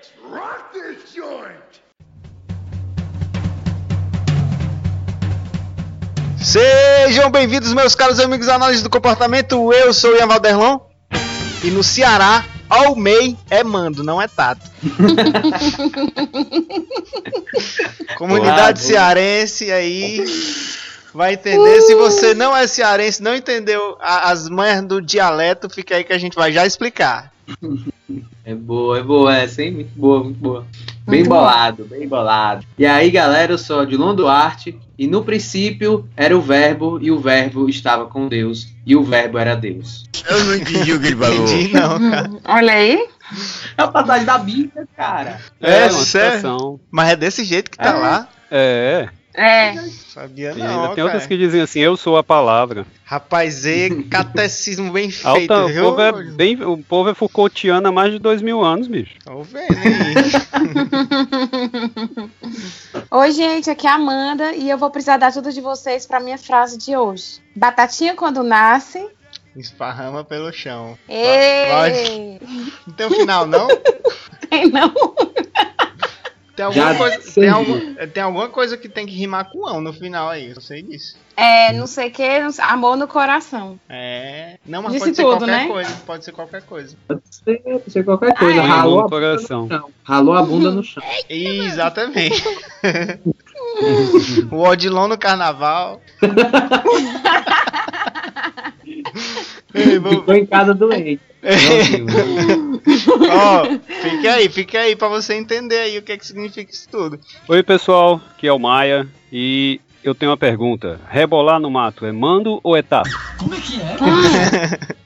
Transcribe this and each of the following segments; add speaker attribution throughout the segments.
Speaker 1: Let's rock this joint!
Speaker 2: Sejam bem-vindos, meus caros amigos análises do comportamento. Eu sou o Ian Valderlon. E no Ceará, Almei é mando, não é tato. Comunidade
Speaker 3: Boa,
Speaker 2: cearense aí vai entender. Se você não é cearense, não entendeu a- as manhas do dialeto, fica aí que a gente vai já explicar.
Speaker 3: É boa, é boa essa, hein? Muito boa, muito boa. Bem
Speaker 4: Muito bom.
Speaker 3: bolado, bem bolado. E aí, galera, eu sou Odilon Duarte. E no princípio era o verbo, e o verbo estava com Deus, e o verbo era Deus.
Speaker 1: Eu não entendi o que ele
Speaker 2: Entendi, não, cara.
Speaker 4: Olha aí.
Speaker 3: É a passagem da Bíblia, cara.
Speaker 2: É,
Speaker 5: uma
Speaker 2: sério? Mas é desse jeito que tá
Speaker 3: É.
Speaker 2: lá.
Speaker 5: É,
Speaker 4: É.
Speaker 2: Sabia
Speaker 5: e
Speaker 2: não,
Speaker 5: ainda tem
Speaker 2: cara.
Speaker 5: outras que dizem assim, eu sou a palavra.
Speaker 2: Rapaz, é catecismo bem feito,
Speaker 5: Alta, o,
Speaker 2: viu?
Speaker 5: povo é bem, o povo é Foucaultiano há mais de dois mil anos, bicho.
Speaker 2: Tô vendo aí.
Speaker 4: Oi, gente, aqui é a Amanda e eu vou precisar da ajuda de vocês para minha frase de hoje. Batatinha quando nasce.
Speaker 2: Esparrama pelo chão.
Speaker 4: Ei!
Speaker 2: Não tem o final, não?
Speaker 4: Tem não?
Speaker 2: Tem alguma,
Speaker 3: Já
Speaker 2: coisa, tem, algum- tem alguma coisa que tem que rimar com ão no final aí, eu sei disso.
Speaker 4: É, não sei o que, amor no coração.
Speaker 2: É. Não, mas
Speaker 4: Disse
Speaker 2: pode ser
Speaker 4: tudo,
Speaker 2: qualquer
Speaker 4: né?
Speaker 2: coisa. Pode ser qualquer coisa.
Speaker 3: Pode ser, pode ser qualquer coisa.
Speaker 4: Ah, é?
Speaker 3: Ralou,
Speaker 5: no
Speaker 3: a bunda
Speaker 5: coração.
Speaker 3: no chão. Ralou a bunda no chão.
Speaker 2: Exatamente. o Odilon no carnaval. Ei,
Speaker 3: Ficou em casa doente.
Speaker 2: Ó, fique aí, fique aí pra você entender aí o que, é que significa isso tudo.
Speaker 5: Oi, pessoal, aqui é o Maia e eu tenho uma pergunta. Rebolar no mato é mando ou é tato?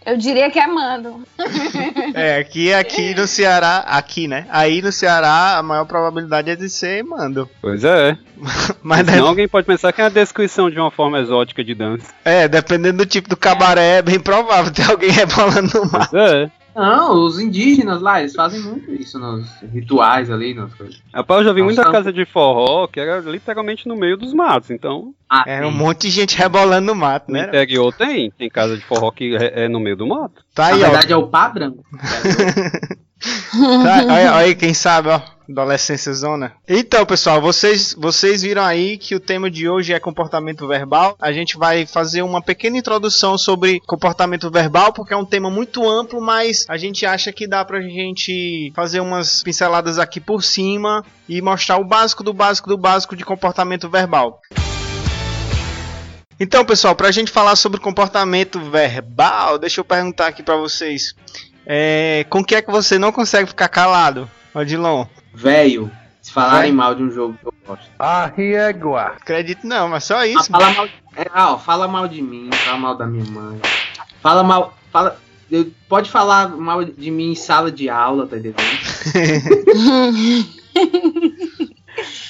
Speaker 4: Eu diria que é mando.
Speaker 2: É, aqui, aqui no Ceará, aqui, né? Aí no Ceará a maior probabilidade é de ser mando.
Speaker 5: Pois é.
Speaker 2: Mas
Speaker 5: Senão alguém pode pensar que é a descrição de uma forma exótica de dança.
Speaker 2: É, dependendo do tipo do cabaré, é bem provável ter alguém rebolando no mar.
Speaker 5: Pois é.
Speaker 3: Não, os indígenas lá, eles fazem muito isso nos rituais ali, nas coisas.
Speaker 5: Rapaz, eu já vi muita casa de forró que era literalmente no meio dos matos. Então,
Speaker 3: Ah,
Speaker 2: Era um
Speaker 3: sim.
Speaker 2: monte de gente rebolando no mato,
Speaker 5: no
Speaker 2: né?
Speaker 5: interior tem. Tem casa de forró que é é no meio do mato.
Speaker 2: Tá
Speaker 3: Na
Speaker 2: aí, ó.
Speaker 3: verdade é o padrão.
Speaker 2: Tá, olha, olha aí, quem sabe, ó. Adolescência zona. Então, pessoal, vocês, vocês viram aí que o tema de hoje é comportamento verbal. A gente vai fazer uma pequena introdução sobre comportamento verbal, porque é um tema muito amplo, mas a gente acha que dá pra gente fazer umas pinceladas aqui por cima e mostrar o básico do básico do básico de comportamento verbal. Então, pessoal, pra gente falar sobre comportamento verbal, deixa eu perguntar aqui pra vocês. É, com que é que você não consegue ficar calado, Odilon?
Speaker 3: Velho, se falarem
Speaker 2: Vai.
Speaker 3: mal de um jogo que eu gosto.
Speaker 2: Acredito não, mas só
Speaker 3: Ah,
Speaker 2: isso.
Speaker 3: fala mal, é, ah, ó, fala mal de mim, fala mal da minha mãe. Fala mal. Fala, eu- pode falar mal de mim em sala de aula, tá entendendo?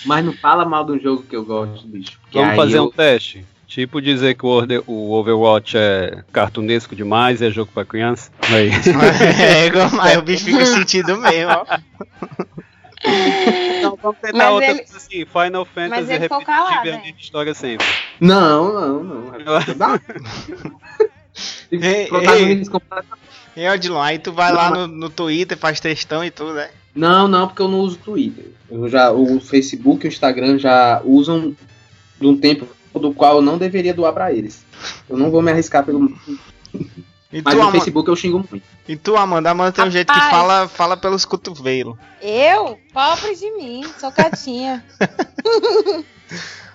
Speaker 3: Mas não fala mal de um jogo que eu gosto, bicho.
Speaker 5: Vamos fazer
Speaker 3: eu-
Speaker 5: um teste. Tipo dizer que o, Overwatch é cartunesco demais, é jogo pra criança. Aí.
Speaker 2: é, aí o bicho fica sentido mesmo, ó.
Speaker 5: Então vamos tentar
Speaker 4: Mas
Speaker 5: outra
Speaker 4: ele-
Speaker 5: coisa assim. Final Fantasy
Speaker 4: ficou
Speaker 5: repetitivo
Speaker 4: calado,
Speaker 5: e a
Speaker 4: né?
Speaker 5: mesma história sempre.
Speaker 3: Não, não, não.
Speaker 2: Ei,
Speaker 3: Protagonistas completamente-
Speaker 2: E Odilon, aí tu vai lá no, no Twitter, faz textão e tudo, né?
Speaker 3: Não, não, porque eu não uso Twitter. Eu já, o Facebook e o Instagram já usam de um tempo do qual eu não deveria doar pra eles. Eu não vou me arriscar pelo.
Speaker 2: E
Speaker 3: Mas
Speaker 2: tu,
Speaker 3: no
Speaker 2: Amanda,
Speaker 3: Facebook eu xingo muito.
Speaker 2: e tu, Amanda, Amanda tem um jeito que
Speaker 4: Rapaz.
Speaker 2: fala, fala pelos cotovelos.
Speaker 4: Eu? Pobre de mim, sou quietinha.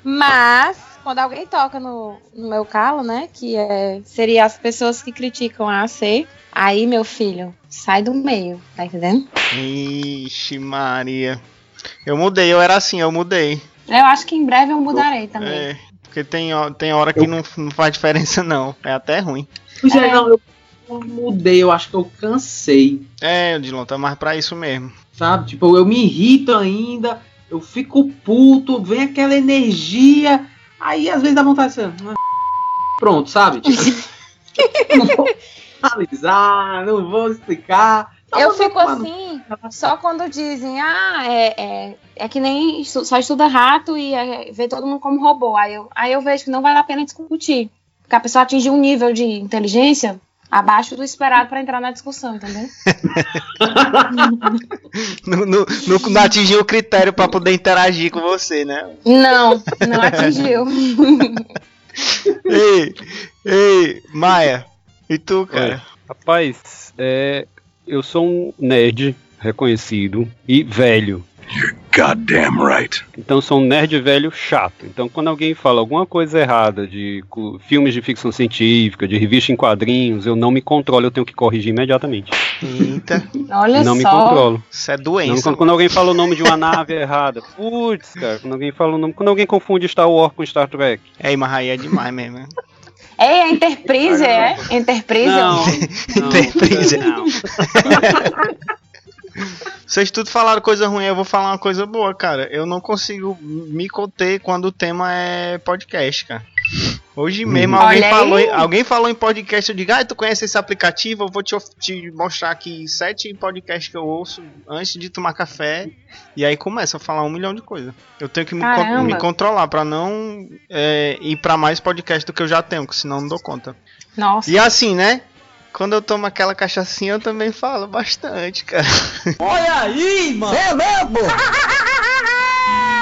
Speaker 4: Mas, quando alguém toca no, no meu calo, né? Que é, seria as pessoas que criticam a AC, aí, meu filho, sai do meio, tá entendendo?
Speaker 2: Ixi, Maria. Eu mudei, eu era assim, eu mudei.
Speaker 4: Eu acho que em breve eu mudarei também.
Speaker 2: É, porque tem, tem hora que não, não faz diferença, não. É até ruim.
Speaker 3: Pois é, não, eu eu mudei, eu acho que eu cansei.
Speaker 2: É, Odilon, tá mais pra isso mesmo.
Speaker 3: Sabe? Tipo, eu me irrito ainda, eu fico puto, vem aquela energia, aí às vezes dá vontade de ser. "Ah, Pronto, sabe? Tipo, não vou analisar, não vou explicar.
Speaker 4: Eu fico assim, só quando dizem, ah, é, é, é que nem estu- só estuda rato e é, vê todo mundo como robô. Aí eu, aí eu vejo que não vale a pena discutir. Porque a pessoa atingiu um nível de inteligência Abaixo do esperado pra entrar na discussão, entendeu?
Speaker 2: Não, não, não- não atingiu o critério pra poder interagir com você, né?
Speaker 4: Não, não atingiu.
Speaker 2: Ei, ei, Maia. E tu, cara?
Speaker 5: Rapaz, é, eu sou um nerd reconhecido e velho.
Speaker 1: Goddamn right.
Speaker 5: Então sou um nerd velho chato. Então quando alguém fala alguma coisa errada de filmes de ficção científica, de revista em quadrinhos, eu não me controlo, eu tenho que corrigir imediatamente.
Speaker 2: Eita,
Speaker 4: Olha
Speaker 5: não me
Speaker 4: só.
Speaker 5: controlo.
Speaker 2: isso é
Speaker 5: Não,
Speaker 2: doença.
Speaker 5: quando, quando alguém fala o nome de uma nave errada, putz, cara, quando alguém fala o nome, quando alguém confunde Star Wars com Star Trek.
Speaker 2: Ei, mas aí é demais mesmo.
Speaker 4: Ei, a Enterprise, é? Enterprise?
Speaker 5: Não, não,
Speaker 2: Enterprise.
Speaker 5: não.
Speaker 2: Vocês tudo falaram coisa ruim, eu vou falar uma coisa boa, cara. Eu não consigo me conter quando o tema é podcast, cara. Hoje mesmo
Speaker 4: Olha
Speaker 2: alguém
Speaker 4: aí.
Speaker 2: falou, em- alguém falou em podcast, eu digo, ah, tu conhece esse aplicativo? Eu vou te, te mostrar aqui sete podcasts que eu ouço antes de tomar café. E aí começa a falar um milhão de coisas. Eu tenho que me, me controlar pra não é, ir pra mais podcast do que eu já tenho, que senão eu não dou conta.
Speaker 4: Nossa.
Speaker 2: E assim, né? Quando eu tomo aquela cachaçinha, eu também falo bastante, cara.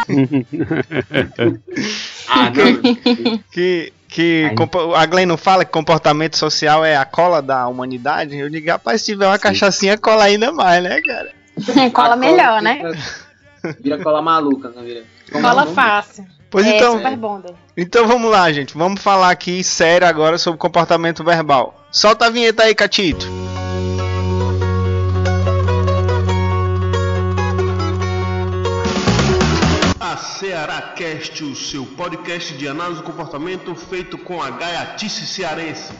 Speaker 3: Ah, não.
Speaker 2: Que, que a Glenn não fala que comportamento social é a cola da humanidade. Eu digo, rapaz, se tiver uma cachaçinha, cola ainda mais, né, cara?
Speaker 4: Cola melhor, né?
Speaker 3: Vira, vira cola maluca, não vira?
Speaker 4: Cola fácil.
Speaker 2: Pois
Speaker 4: é,
Speaker 2: então, então vamos lá, gente. Vamos falar aqui sério agora sobre comportamento verbal. Solta a vinheta aí, Catito.
Speaker 6: Ceará Cast, o seu podcast de análise do comportamento feito com a gaiatice cearense.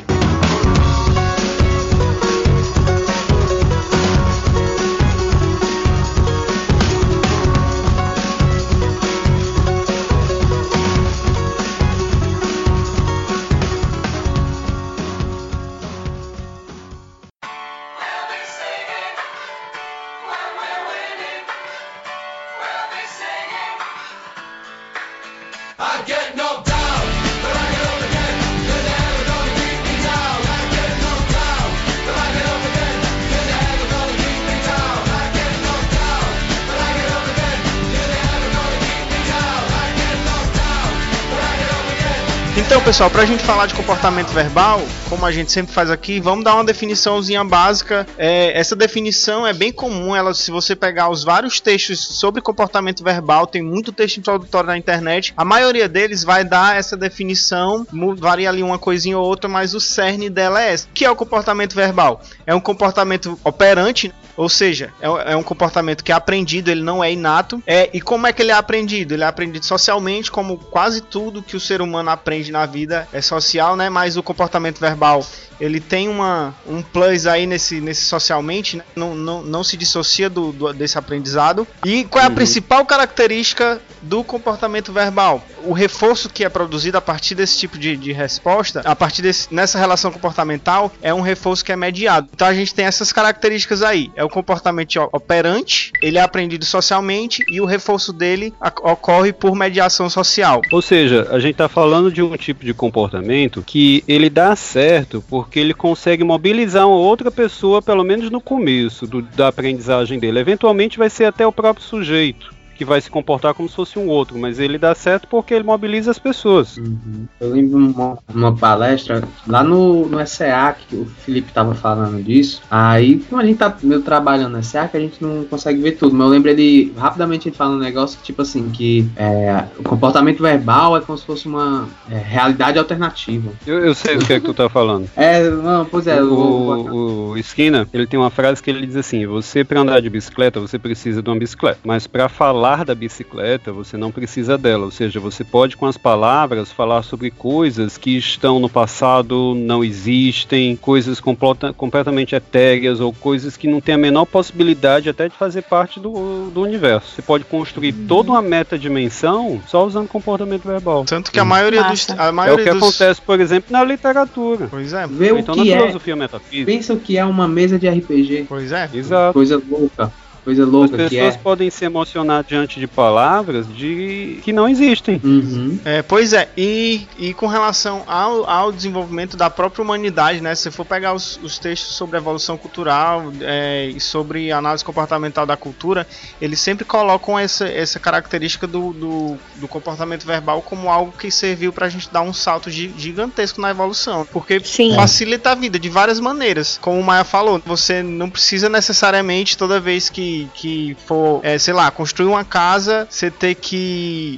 Speaker 2: Então, pessoal, pra gente falar de comportamento verbal, como a gente sempre faz aqui, vamos dar uma definiçãozinha básica. É, essa definição é bem comum, ela, se você pegar os vários textos sobre comportamento verbal, tem muito texto introdutório na internet. A maioria deles vai dar essa definição, varia ali uma coisinha ou outra, mas o cerne dela é essa. Que é o comportamento verbal? É um comportamento operante, ou seja, é, é um comportamento que é aprendido, ele não é inato. É, e como é que ele é aprendido? Ele é aprendido socialmente, como quase tudo que o ser humano aprende na vida é social, né? Mas o comportamento verbal ele tem uma, um plus aí nesse, nesse socialmente, né? não, não, não se dissocia do, do- desse aprendizado. E qual é a principal característica do comportamento verbal? O reforço que é produzido a partir desse tipo de, de resposta, a partir desse, nessa relação comportamental, é um reforço que é mediado. Então a gente tem essas características aí. É o comportamento operante, ele é aprendido socialmente e o reforço dele ocorre por mediação social.
Speaker 5: Ou seja, a gente está falando de um tipo de comportamento que ele dá certo porque ele consegue mobilizar uma outra pessoa, pelo menos no começo do- da aprendizagem dele. Eventualmente vai ser até o próprio sujeito que vai se comportar como se fosse um outro, mas ele dá certo porque ele mobiliza as pessoas.
Speaker 3: Uhum. Eu lembro uma, uma palestra lá no, no SEA que o Felipe tava falando disso. Aí, como a gente tá meio trabalhando no SEA, que a gente não consegue ver tudo. Mas eu lembro ele rapidamente ele falando um negócio tipo assim: que é, o comportamento verbal é como se fosse uma é, realidade alternativa.
Speaker 5: Eu, eu sei do que é que tu tá falando.
Speaker 3: É, não, pois é, vou-
Speaker 5: O, o Skinner, ele tem uma frase que ele diz assim: você para andar de bicicleta, você precisa de uma bicicleta, mas para falar da bicicleta, você não precisa dela. Ou seja, você pode com as palavras falar sobre coisas que estão no passado, não existem, coisas completa- completamente etéreas ou coisas que não têm a menor possibilidade até de fazer parte do, do universo. Você pode construir toda uma metadimensão só usando comportamento verbal.
Speaker 2: Tanto que a maioria dos. A
Speaker 5: É o
Speaker 2: maioria
Speaker 5: que
Speaker 2: dos...
Speaker 5: acontece, por exemplo, na literatura.
Speaker 2: Pois é,
Speaker 3: Vê
Speaker 5: Ou
Speaker 3: o
Speaker 5: então na
Speaker 3: é.
Speaker 5: filosofia metafísica.
Speaker 3: Pensa o que é uma mesa de RPG.
Speaker 2: pois é.
Speaker 5: Exato.
Speaker 3: Coisa louca. Coisa
Speaker 5: As
Speaker 3: louca que
Speaker 5: pessoas
Speaker 3: é.
Speaker 5: podem se emocionar diante de palavras de que não existem.
Speaker 3: Uhum.
Speaker 2: É, pois é, e, e com relação ao, ao desenvolvimento da própria humanidade, né? Se você for pegar os, os textos sobre evolução cultural é, e sobre análise comportamental da cultura, eles sempre colocam essa, essa característica do, do, do comportamento verbal como algo que serviu pra gente dar um salto gi- gigantesco na evolução. Porque
Speaker 4: Sim.
Speaker 2: facilita a vida de várias maneiras. Como o Maia falou, você não precisa necessariamente toda vez que, que for, é, sei lá, construir uma casa, você ter que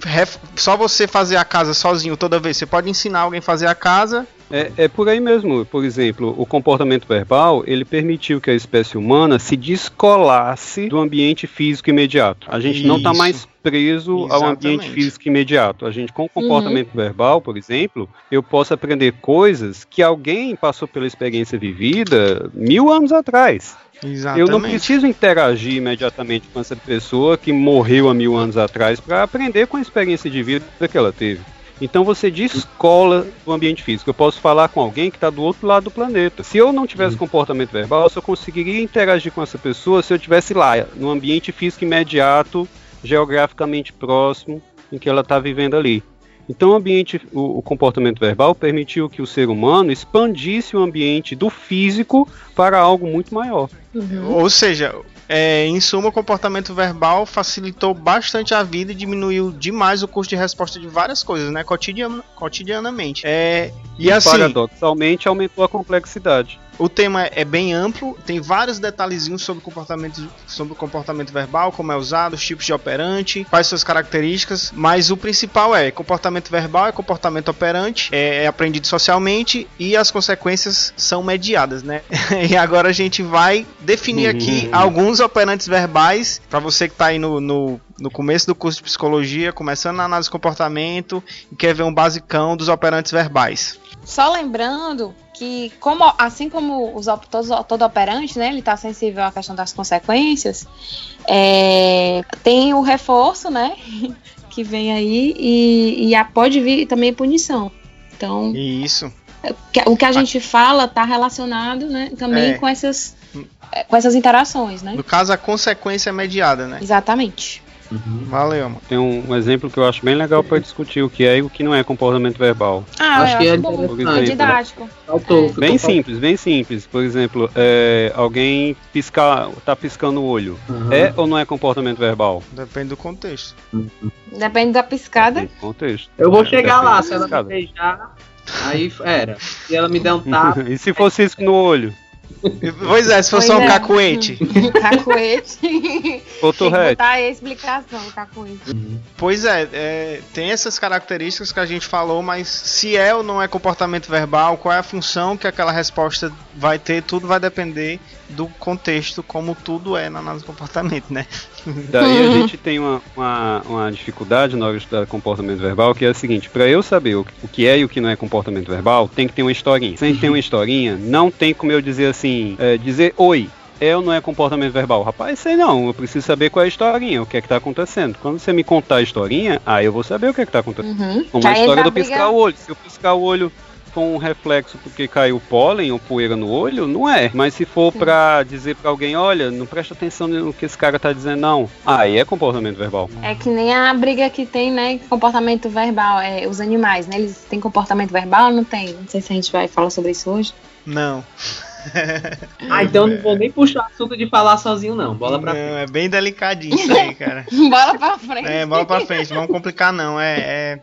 Speaker 2: só você fazer a casa sozinho toda vez. Você pode ensinar alguém a fazer a casa.
Speaker 5: É, é por aí mesmo. Por exemplo, o comportamento verbal ele permitiu que a espécie humana se descolasse do ambiente físico imediato. A gente não está
Speaker 2: Isso.
Speaker 5: mais preso ao ambiente
Speaker 2: Exatamente.
Speaker 5: físico imediato. A gente, com o comportamento verbal, por exemplo, eu posso aprender coisas que alguém passou pela experiência vivida mil anos atrás.
Speaker 2: Exatamente.
Speaker 5: Eu não preciso interagir imediatamente com essa pessoa que morreu há mil anos atrás para aprender com a experiência de vida que ela teve. Então você descola do ambiente físico. Eu posso falar com alguém que está do outro lado do planeta. Se eu não tivesse comportamento verbal, eu só conseguiria interagir com essa pessoa se eu tivesse lá, no ambiente físico imediato, geograficamente próximo, em que ela está vivendo ali. Então o ambiente, o, o comportamento verbal permitiu que o ser humano expandisse o ambiente do físico para algo muito maior.
Speaker 2: Ou seja, é, em suma, o comportamento verbal facilitou bastante a vida e diminuiu demais o custo de resposta de várias coisas, né? Cotidiana, cotidianamente. É, e assim,
Speaker 5: Paradoxalmente aumentou a complexidade.
Speaker 2: O tema é bem amplo, tem vários detalhezinhos sobre o comportamento, sobre comportamento verbal, como é usado, os tipos de operante, quais suas características, mas o principal é comportamento verbal é comportamento operante, é, é aprendido socialmente e as consequências são mediadas, né? e agora a gente vai definir aqui
Speaker 5: Uhum.
Speaker 2: alguns operantes verbais para você que está aí no, no no começo do curso de psicologia, começando na análise de comportamento e quer ver um basicão dos operantes verbais.
Speaker 4: Só lembrando que, como, assim como os, todos, todo operante, né, ele está sensível à questão das consequências, é, tem o reforço, né, que vem aí, e, e pode vir também punição. Então,
Speaker 2: isso.
Speaker 4: o que a gente fala está relacionado, né, também
Speaker 2: É.
Speaker 4: com essas com essas interações, né?
Speaker 2: No caso, a consequência é mediada, né?
Speaker 4: Exatamente.
Speaker 2: Valeu, mano.
Speaker 5: Tem um, um exemplo que eu acho bem legal para discutir o que é e o que não é comportamento verbal.
Speaker 4: Ah,
Speaker 3: Acho
Speaker 4: eu
Speaker 3: que é
Speaker 4: acho bom, é didático.
Speaker 3: Faltou,
Speaker 4: É.
Speaker 5: Bem simples, bem simples. Por exemplo, é, alguém piscar, tá piscando o olho.
Speaker 3: Uhum.
Speaker 5: É ou não é comportamento verbal?
Speaker 2: Depende do contexto.
Speaker 4: Depende da piscada.
Speaker 5: Tem contexto.
Speaker 3: Eu vou
Speaker 5: É,
Speaker 3: chegar
Speaker 5: depende
Speaker 3: lá, se ela me beijar, aí era. Se ela me der um tapa,
Speaker 5: e se fosse isso no olho?
Speaker 2: Pois é, se for
Speaker 4: Pois
Speaker 2: só um
Speaker 4: é.
Speaker 2: cacuete.
Speaker 4: Cacuete. Botar a explicação, cacuete.
Speaker 2: Pois é, é, tem essas características que a gente falou, mas se é ou não é comportamento verbal, qual é a função que aquela resposta vai ter, tudo vai depender do contexto, como tudo é na análise de comportamento, né?
Speaker 5: Daí a gente tem uma, uma, uma dificuldade na hora de estudar comportamento verbal, que é a seguinte, para eu saber o, o que é e o que não é comportamento verbal, tem que ter uma historinha. Sem ter uma historinha, não tem como eu dizer assim, é, dizer oi. É ou não é comportamento verbal? Rapaz, sei não, eu preciso saber qual é a historinha, o que é que tá acontecendo. Quando você me contar a historinha, aí eu vou saber o que é que tá acontecendo.
Speaker 4: Uhum.
Speaker 5: Como a
Speaker 4: aí
Speaker 5: história do
Speaker 4: briga-
Speaker 5: piscar o olho. Se eu piscar o olho for um reflexo porque caiu pólen ou poeira no olho, não é. Mas se for pra dizer pra alguém, olha, não presta atenção no que esse cara tá dizendo, não. Aí é comportamento verbal.
Speaker 4: É que nem a briga que tem, né? Comportamento verbal. É, os animais, né? Eles têm comportamento verbal ou não tem? Não sei se a gente vai falar sobre isso hoje.
Speaker 2: Não.
Speaker 3: ah, então eu não vou nem puxar assunto de falar sozinho, não. Bola pra
Speaker 2: não,
Speaker 3: frente.
Speaker 2: é bem delicadinho isso aí, cara.
Speaker 4: Bola pra frente.
Speaker 2: É, bola pra frente, vamos complicar não, é... é...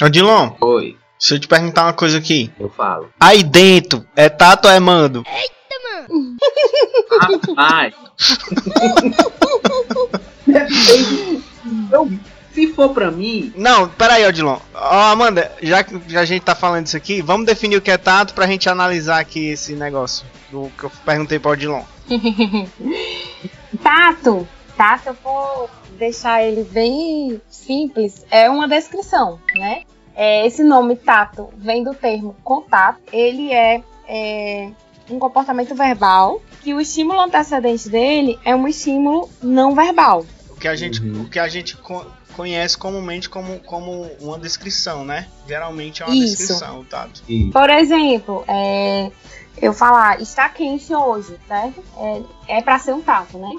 Speaker 2: Ô, Dilon,
Speaker 3: Oi,
Speaker 2: deixa eu te perguntar uma coisa aqui.
Speaker 3: eu falo.
Speaker 2: Aí dentro, é Tato ou é Mando?
Speaker 3: Rapaz. Depende. eu, se for pra mim,
Speaker 2: Não, peraí, Odilon. Ó, Amanda, já que já a gente tá falando isso aqui, vamos definir o que é tato pra gente analisar aqui esse negócio do que eu perguntei pro Odilon.
Speaker 4: Tato. Tato, eu vou deixar ele bem simples. É uma descrição, né? É, esse nome tato vem do termo contato. Ele é, é um comportamento verbal que o estímulo antecedente dele é um estímulo não verbal.
Speaker 2: O que a gente,
Speaker 3: Uhum.
Speaker 2: o que a gente co- conhece comumente como, como uma descrição, né? Geralmente é uma
Speaker 4: Isso.
Speaker 2: descrição, o tato.
Speaker 4: Por exemplo, é, eu falar está quente hoje, certo? É, é pra ser um tato, né?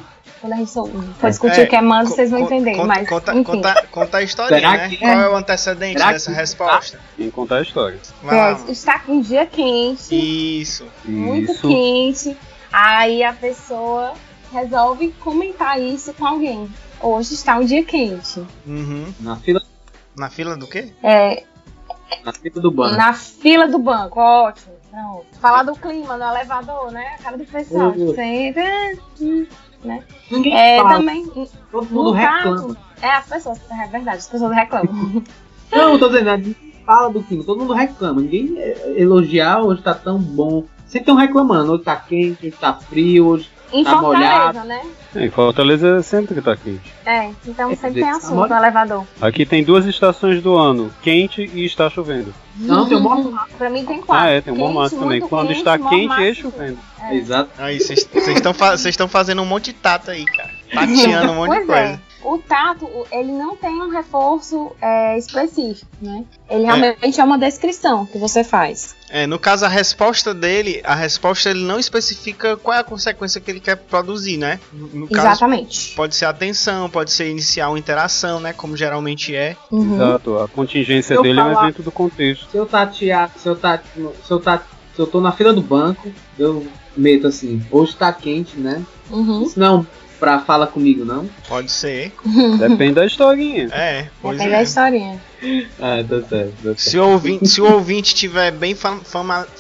Speaker 4: Quando a gente for discutir
Speaker 2: É,
Speaker 4: o que é mando, vocês vão entender.
Speaker 2: Conta,
Speaker 4: mas,
Speaker 2: conta,
Speaker 4: enfim.
Speaker 2: conta, conta a historinha,
Speaker 3: Será
Speaker 2: né?
Speaker 3: que-
Speaker 2: Qual é o antecedente
Speaker 3: Será
Speaker 2: dessa
Speaker 3: que-
Speaker 2: resposta?
Speaker 5: Tem que contar a história.
Speaker 4: É,
Speaker 2: mano.
Speaker 4: está com um dia quente,
Speaker 2: Isso.
Speaker 4: muito
Speaker 5: Isso.
Speaker 4: quente. Aí a pessoa resolve comentar isso com alguém. Hoje está um dia quente.
Speaker 2: Uhum.
Speaker 3: Na fila,
Speaker 2: Na fila do quê?
Speaker 4: É,
Speaker 3: na fila do banco.
Speaker 4: na fila do banco, ótimo. Pronto. Falar do clima no elevador, né? A cara do pessoal.
Speaker 3: Uhum.
Speaker 4: Sempre, né?
Speaker 3: Ninguém
Speaker 4: É,
Speaker 3: fala,
Speaker 4: também.
Speaker 3: todo mundo reclama.
Speaker 4: tato, É, as pessoas, é verdade, as pessoas reclamam.
Speaker 3: Não, eu tô dizendo, ninguém fala do clima, todo mundo reclama. Ninguém elogiar hoje tá tão bom. Sempre estão reclamando, hoje tá quente, hoje tá frio, hoje.
Speaker 4: Em
Speaker 3: Tá
Speaker 4: Fortaleza,
Speaker 3: molhado.
Speaker 4: né?
Speaker 5: É, Em Fortaleza sempre tá quente.
Speaker 4: É, então
Speaker 3: É,
Speaker 4: sempre tem assunto no elevador.
Speaker 5: Aqui tem duas estações do ano, quente e está chovendo.
Speaker 3: Não, tem um morro.
Speaker 4: Pra mim tem quatro.
Speaker 5: Ah, é, tem um
Speaker 4: Quente,
Speaker 5: mormaço também. Quando
Speaker 4: quente,
Speaker 5: está quente
Speaker 4: mormaço,
Speaker 5: e chovendo.
Speaker 4: É.
Speaker 3: Exato.
Speaker 2: Aí, vocês estão vocês estão fazendo um monte de tato aí, cara. Tateando um monte de
Speaker 4: Pois
Speaker 2: coisa.
Speaker 4: é. O tato, ele não tem um reforço é, específico, né? Ele
Speaker 2: É.
Speaker 4: realmente é. uma descrição que você faz.
Speaker 2: É, no caso, a resposta dele, a resposta ele não especifica qual é a consequência que ele quer produzir, né? No no caso,
Speaker 4: Exatamente.
Speaker 2: pode ser atenção, pode ser iniciar uma interação, né? Como geralmente é.
Speaker 4: Uhum.
Speaker 5: Exato, a contingência
Speaker 3: Se eu
Speaker 5: dele é um
Speaker 3: falar-
Speaker 5: evento do contexto.
Speaker 3: Se eu tatear, se eu tá, se eu tá, se eu tô na fila do banco, eu meto assim, hoje tá quente, né?
Speaker 4: Uhum.
Speaker 3: Isso não pra fala comigo, não.
Speaker 2: Pode ser.
Speaker 5: Depende da historinha.
Speaker 2: É, pois
Speaker 4: Depende da
Speaker 2: é.
Speaker 4: historinha.
Speaker 3: Ah, tá certo, tá certo.
Speaker 2: Se o ouvinte, se o ouvinte tiver bem fam-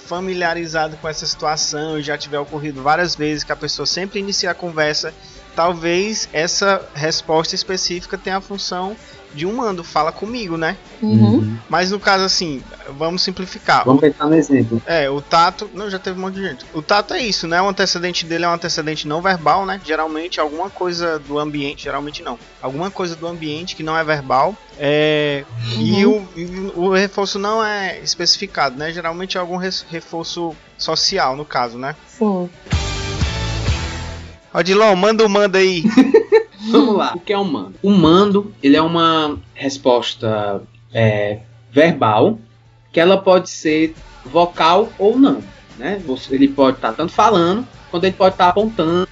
Speaker 2: familiarizado com essa situação e já tiver ocorrido várias vezes que a pessoa sempre inicia a conversa, talvez essa resposta específica tenha a função de um mando, fala comigo, né?
Speaker 4: Uhum.
Speaker 2: Mas no caso assim, vamos simplificar.
Speaker 3: Vamos pensar no exemplo.
Speaker 2: É, o tato. Não, já teve um monte de gente. O tato é isso, né? O antecedente dele é um antecedente não verbal, né? Geralmente alguma coisa do ambiente. Geralmente não. Alguma coisa do ambiente que não é verbal. É. E, o, o reforço não é especificado, né? Geralmente é algum reforço social, no caso, né?
Speaker 4: Sim.
Speaker 2: Odilon, manda o manda aí.
Speaker 3: Vamos lá. O que é um mando? O mando, ele é uma resposta é, verbal, que ela pode ser vocal ou não, né? Ele pode estar tanto falando, quanto ele pode estar apontando,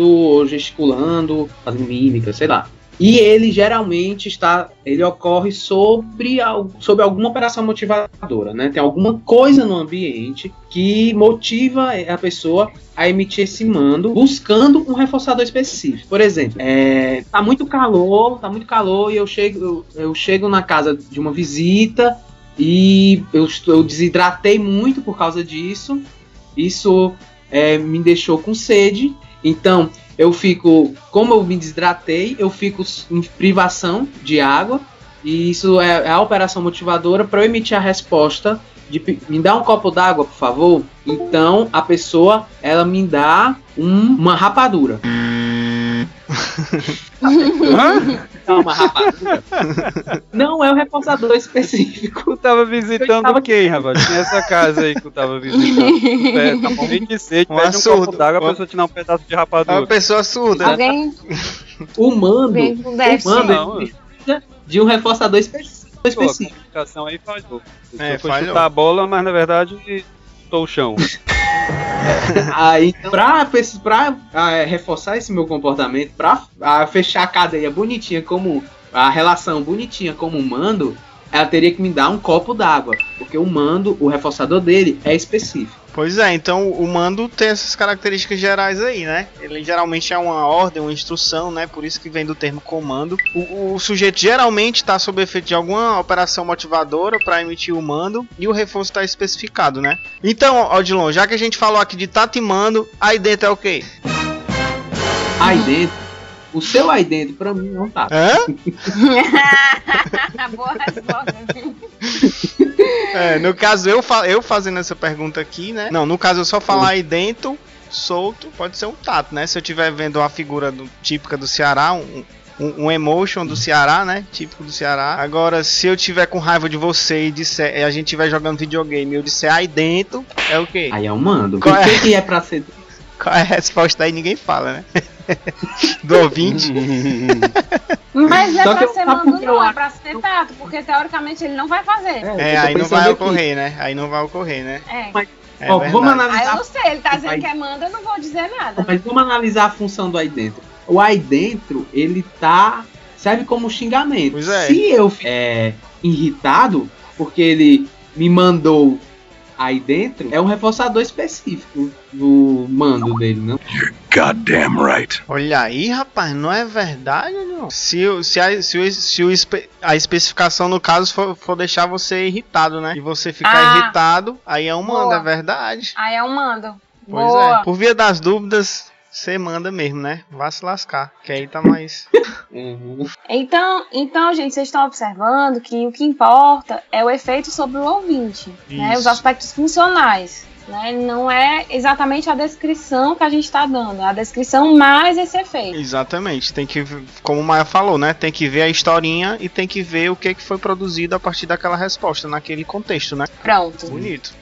Speaker 3: ou gesticulando, fazendo mímica, sei lá. E ele geralmente está, ele ocorre sobre, sobre alguma operação motivadora, né? Tem alguma coisa no ambiente que motiva a pessoa a emitir esse mando buscando um reforçador específico. Por exemplo, é, tá muito calor, tá muito calor e eu chego, eu, eu chego na casa de uma visita e eu, eu desidratei muito por causa disso. Isso é, me deixou com sede. Então eu fico, como eu me desidratei, eu fico em privação de água. E isso é, é a operação motivadora para eu emitir a resposta de me dá um copo d'água, por favor. Então a pessoa ela me dá um- uma rapadura. Não, uma rapadura. Não é um reforçador específico.
Speaker 5: Tu tava visitando
Speaker 3: tava-
Speaker 5: quem, rapaz? Tinha essa casa aí que tu tava visitando. É, tá morrendo de sede,
Speaker 2: Um
Speaker 5: pede um
Speaker 2: absurdo.
Speaker 5: copo d'água, a pessoa te dá um pedaço de
Speaker 2: É uma
Speaker 5: rapadura.
Speaker 2: pessoa surda.
Speaker 4: Alguém
Speaker 3: O o mando
Speaker 5: Não,
Speaker 3: ele precisa de um reforçador específico.
Speaker 5: Pô, a comunicação aí falhou.
Speaker 2: É, falhou.
Speaker 5: chutar a bola, mas na verdade tô o chão.
Speaker 3: Aí, então, pra, pra- ah, é, reforçar esse meu comportamento, pra ah, fechar a cadeia bonitinha como a relação bonitinha como mando, ela teria que me dar um copo d'água, porque o mando, o reforçador dele é específico.
Speaker 2: Pois é, então o mando tem essas características gerais aí, né? Ele geralmente é uma ordem, uma instrução, né? Por isso que vem do termo comando. O, o sujeito geralmente está sob efeito de alguma operação motivadora para emitir o mando e o reforço está especificado, né? Então, Odilon, já que a gente falou aqui de tato e mando, aí dentro é o quê?
Speaker 3: Aí dentro, o seu aí dentro, pra mim, não tá.
Speaker 2: Hã?
Speaker 4: Boa resposta.
Speaker 2: É, no caso, eu, fa eu fazendo essa pergunta aqui, né? Não, no caso, eu só falar aí dentro, solto, pode ser um tato, né? Se eu estiver vendo uma figura do- típica do Ceará, um, um, um emotion do Ceará, né? Típico do Ceará. Agora, se eu tiver com raiva de você e disser, a gente estiver jogando videogame e eu disser aí dentro, é o quê?
Speaker 3: Aí é um mando.
Speaker 2: Qual
Speaker 3: o
Speaker 2: é?
Speaker 3: que, que é pra ser.
Speaker 2: Qual é a resposta aí? Ninguém fala, né? do ouvinte.
Speaker 4: Mas é
Speaker 3: Só que
Speaker 4: pra
Speaker 3: eu-
Speaker 4: ser
Speaker 3: eu
Speaker 4: não, é pra ser tato, porque teoricamente ele não vai fazer.
Speaker 2: É,
Speaker 3: eu tô
Speaker 2: aí não vai
Speaker 3: aqui.
Speaker 2: ocorrer, né? Aí não vai ocorrer, né?
Speaker 4: É.
Speaker 2: É
Speaker 3: Ó,
Speaker 2: verdade.
Speaker 3: vamos
Speaker 4: Aí eu
Speaker 3: analisar.
Speaker 4: não sei, ele tá dizendo
Speaker 3: Vai-
Speaker 4: que é manda, eu não vou dizer nada.
Speaker 3: Mas vamos analisar a função do aí dentro. O aí dentro, ele tá. serve como xingamento.
Speaker 2: Pois é.
Speaker 3: Se eu é irritado, porque ele me mandou aí dentro, é um reforçador específico do mando dele, não?
Speaker 1: Goddamn right.
Speaker 2: Olha aí, rapaz, não é verdade, não? Se, se, a, se, o, se o espe- a especificação, no caso, for, for deixar você irritado, né? E você ficar
Speaker 4: Ah.
Speaker 2: irritado, aí é um mando,
Speaker 4: Boa.
Speaker 2: é verdade.
Speaker 4: Aí é um mando.
Speaker 2: Pois
Speaker 4: Boa.
Speaker 2: é. Por via das dúvidas, você manda mesmo, né? Vá se lascar, que aí tá mais.
Speaker 3: Uhum.
Speaker 4: Então, então, gente, vocês estão observando que o que importa é o efeito sobre o ouvinte, né?
Speaker 2: Isso.
Speaker 4: Os aspectos funcionais. Né? Não é exatamente a descrição que a gente está dando, é a descrição mais esse efeito.
Speaker 2: Exatamente. Tem que, como o Maia falou, né? Tem que ver a historinha e tem que ver o que, que foi produzido a partir daquela resposta, naquele contexto, né?
Speaker 4: Pronto.
Speaker 2: Bonito.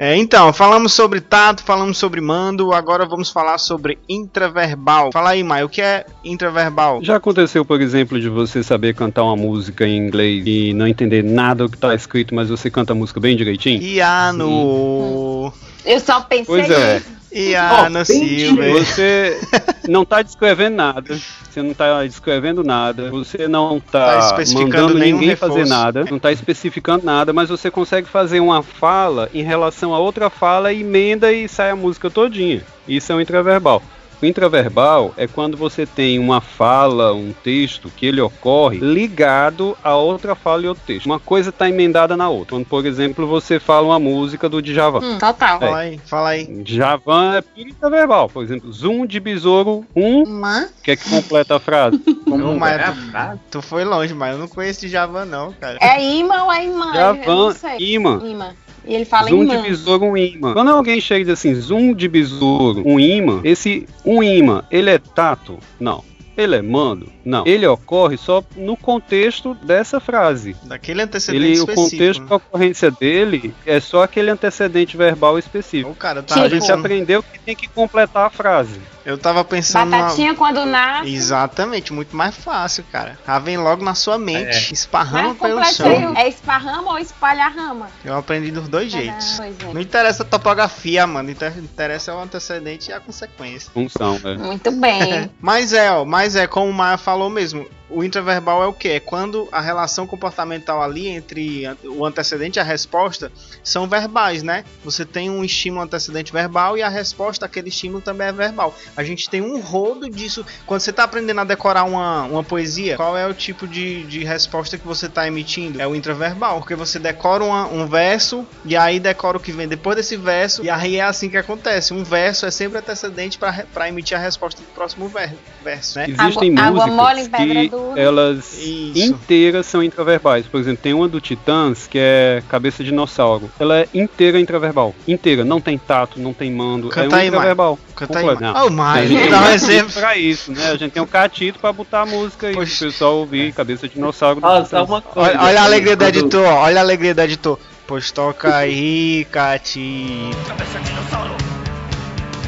Speaker 2: É, então, falamos sobre tato, falamos sobre mando, agora vamos falar sobre intraverbal. Fala aí, Maia, o que é intraverbal?
Speaker 5: Já aconteceu, por exemplo, de você saber cantar uma música em inglês e não entender nada do que tá escrito, mas você canta a música bem direitinho?
Speaker 2: Iano.
Speaker 4: Eu só pensei
Speaker 5: Pois é.
Speaker 4: Nisso.
Speaker 2: Iano
Speaker 3: bem
Speaker 2: Silva.
Speaker 5: Você não tá descrevendo nada, você não tá descrevendo nada, você não
Speaker 2: Tá
Speaker 5: tá,
Speaker 2: especificando
Speaker 5: mandando ninguém
Speaker 2: reforço.
Speaker 5: fazer nada, não tá especificando nada, mas você consegue fazer uma fala em relação a outra fala, emenda e sai a música todinha. Isso é um intraverbal. O intraverbal é quando você tem uma fala, um texto, que ele ocorre ligado a outra fala e outro texto. Uma coisa está emendada na outra. Quando, por exemplo, você fala uma música do Djavan.
Speaker 4: Hum, total.
Speaker 2: Fala aí, fala aí.
Speaker 5: Djavan é puro intraverbal. Por exemplo, zoom de besouro, um,
Speaker 4: Uma.
Speaker 5: que é que completa a frase.
Speaker 3: Como
Speaker 2: Não,
Speaker 3: é
Speaker 2: mas-
Speaker 3: a frase?
Speaker 2: Tu foi longe, mas eu não conheço de Java não, cara.
Speaker 4: É imã ou é imã?
Speaker 5: Djavan, imã.
Speaker 4: Imã. E ele fala
Speaker 5: Zoom
Speaker 4: imã.
Speaker 5: de besouro, um imã. Quando alguém chega e diz assim, zoom de besouro, um imã, esse um imã, ele é tato? Não. Ele é mando? Não. Ele ocorre só no contexto dessa frase.
Speaker 2: Daquele antecedente
Speaker 5: Ele, o
Speaker 2: específico.
Speaker 5: contexto
Speaker 2: né?
Speaker 5: da ocorrência dele é só aquele antecedente verbal específico.
Speaker 2: O cara
Speaker 4: Tipo-
Speaker 2: tá
Speaker 5: A gente aprendeu que tem que completar a frase.
Speaker 2: Eu tava pensando na...
Speaker 4: Batatinha quando nasce.
Speaker 2: Exatamente, muito mais fácil, cara. Vem logo na sua mente, esparrama
Speaker 4: Mas
Speaker 2: pelo chão.
Speaker 4: é esparrama ou espalha rama?
Speaker 2: Eu aprendi dos dois jeitos.
Speaker 4: Pois é.
Speaker 2: Não interessa a topografia, mano. Inter- Interessa o antecedente e a consequência.
Speaker 5: Função, é.
Speaker 4: Muito bem.
Speaker 2: Mas é, ó, mas é como o Maia falou mesmo. O intraverbal é o que? É quando a relação comportamental ali entre o antecedente e a resposta são verbais, né? Você tem um estímulo antecedente verbal e a resposta àquele estímulo também é verbal. A gente tem um rodo disso. Quando você está aprendendo a decorar uma, uma poesia, qual é o tipo de, de resposta que você está emitindo? É o intraverbal, porque você decora uma- um verso e aí decora o que vem depois desse verso, e aí é assim que acontece. Um verso é sempre antecedente para emitir a resposta do próximo ver, verso, né?
Speaker 5: Existem
Speaker 4: Água- água
Speaker 5: músicas
Speaker 4: mole em pedra
Speaker 5: que elas
Speaker 2: Isso.
Speaker 5: inteiras são intraverbais. Por exemplo, tem uma do Titãs que é Cabeça de Dinossauro. Ela é inteira intraverbal. Inteira. Não tem tato, não tem mando.
Speaker 2: Canta
Speaker 5: é um
Speaker 2: aí,
Speaker 5: intraverbal.
Speaker 2: Canta aí,
Speaker 5: completo.
Speaker 2: Maia.
Speaker 5: Não.
Speaker 2: Ô, Maia,
Speaker 5: A gente
Speaker 2: dá um
Speaker 5: tem
Speaker 2: exemplo.
Speaker 5: pra isso, né? A gente tem um catito pra botar a música e
Speaker 2: Poxa.
Speaker 5: o pessoal ouvir Cabeça de Dinossauro.
Speaker 3: só uma coisa.
Speaker 2: Olha, olha a alegria do editor, ó, olha a alegria do editor. Pois toca aí, Cati.
Speaker 7: Cabeça dinossauro!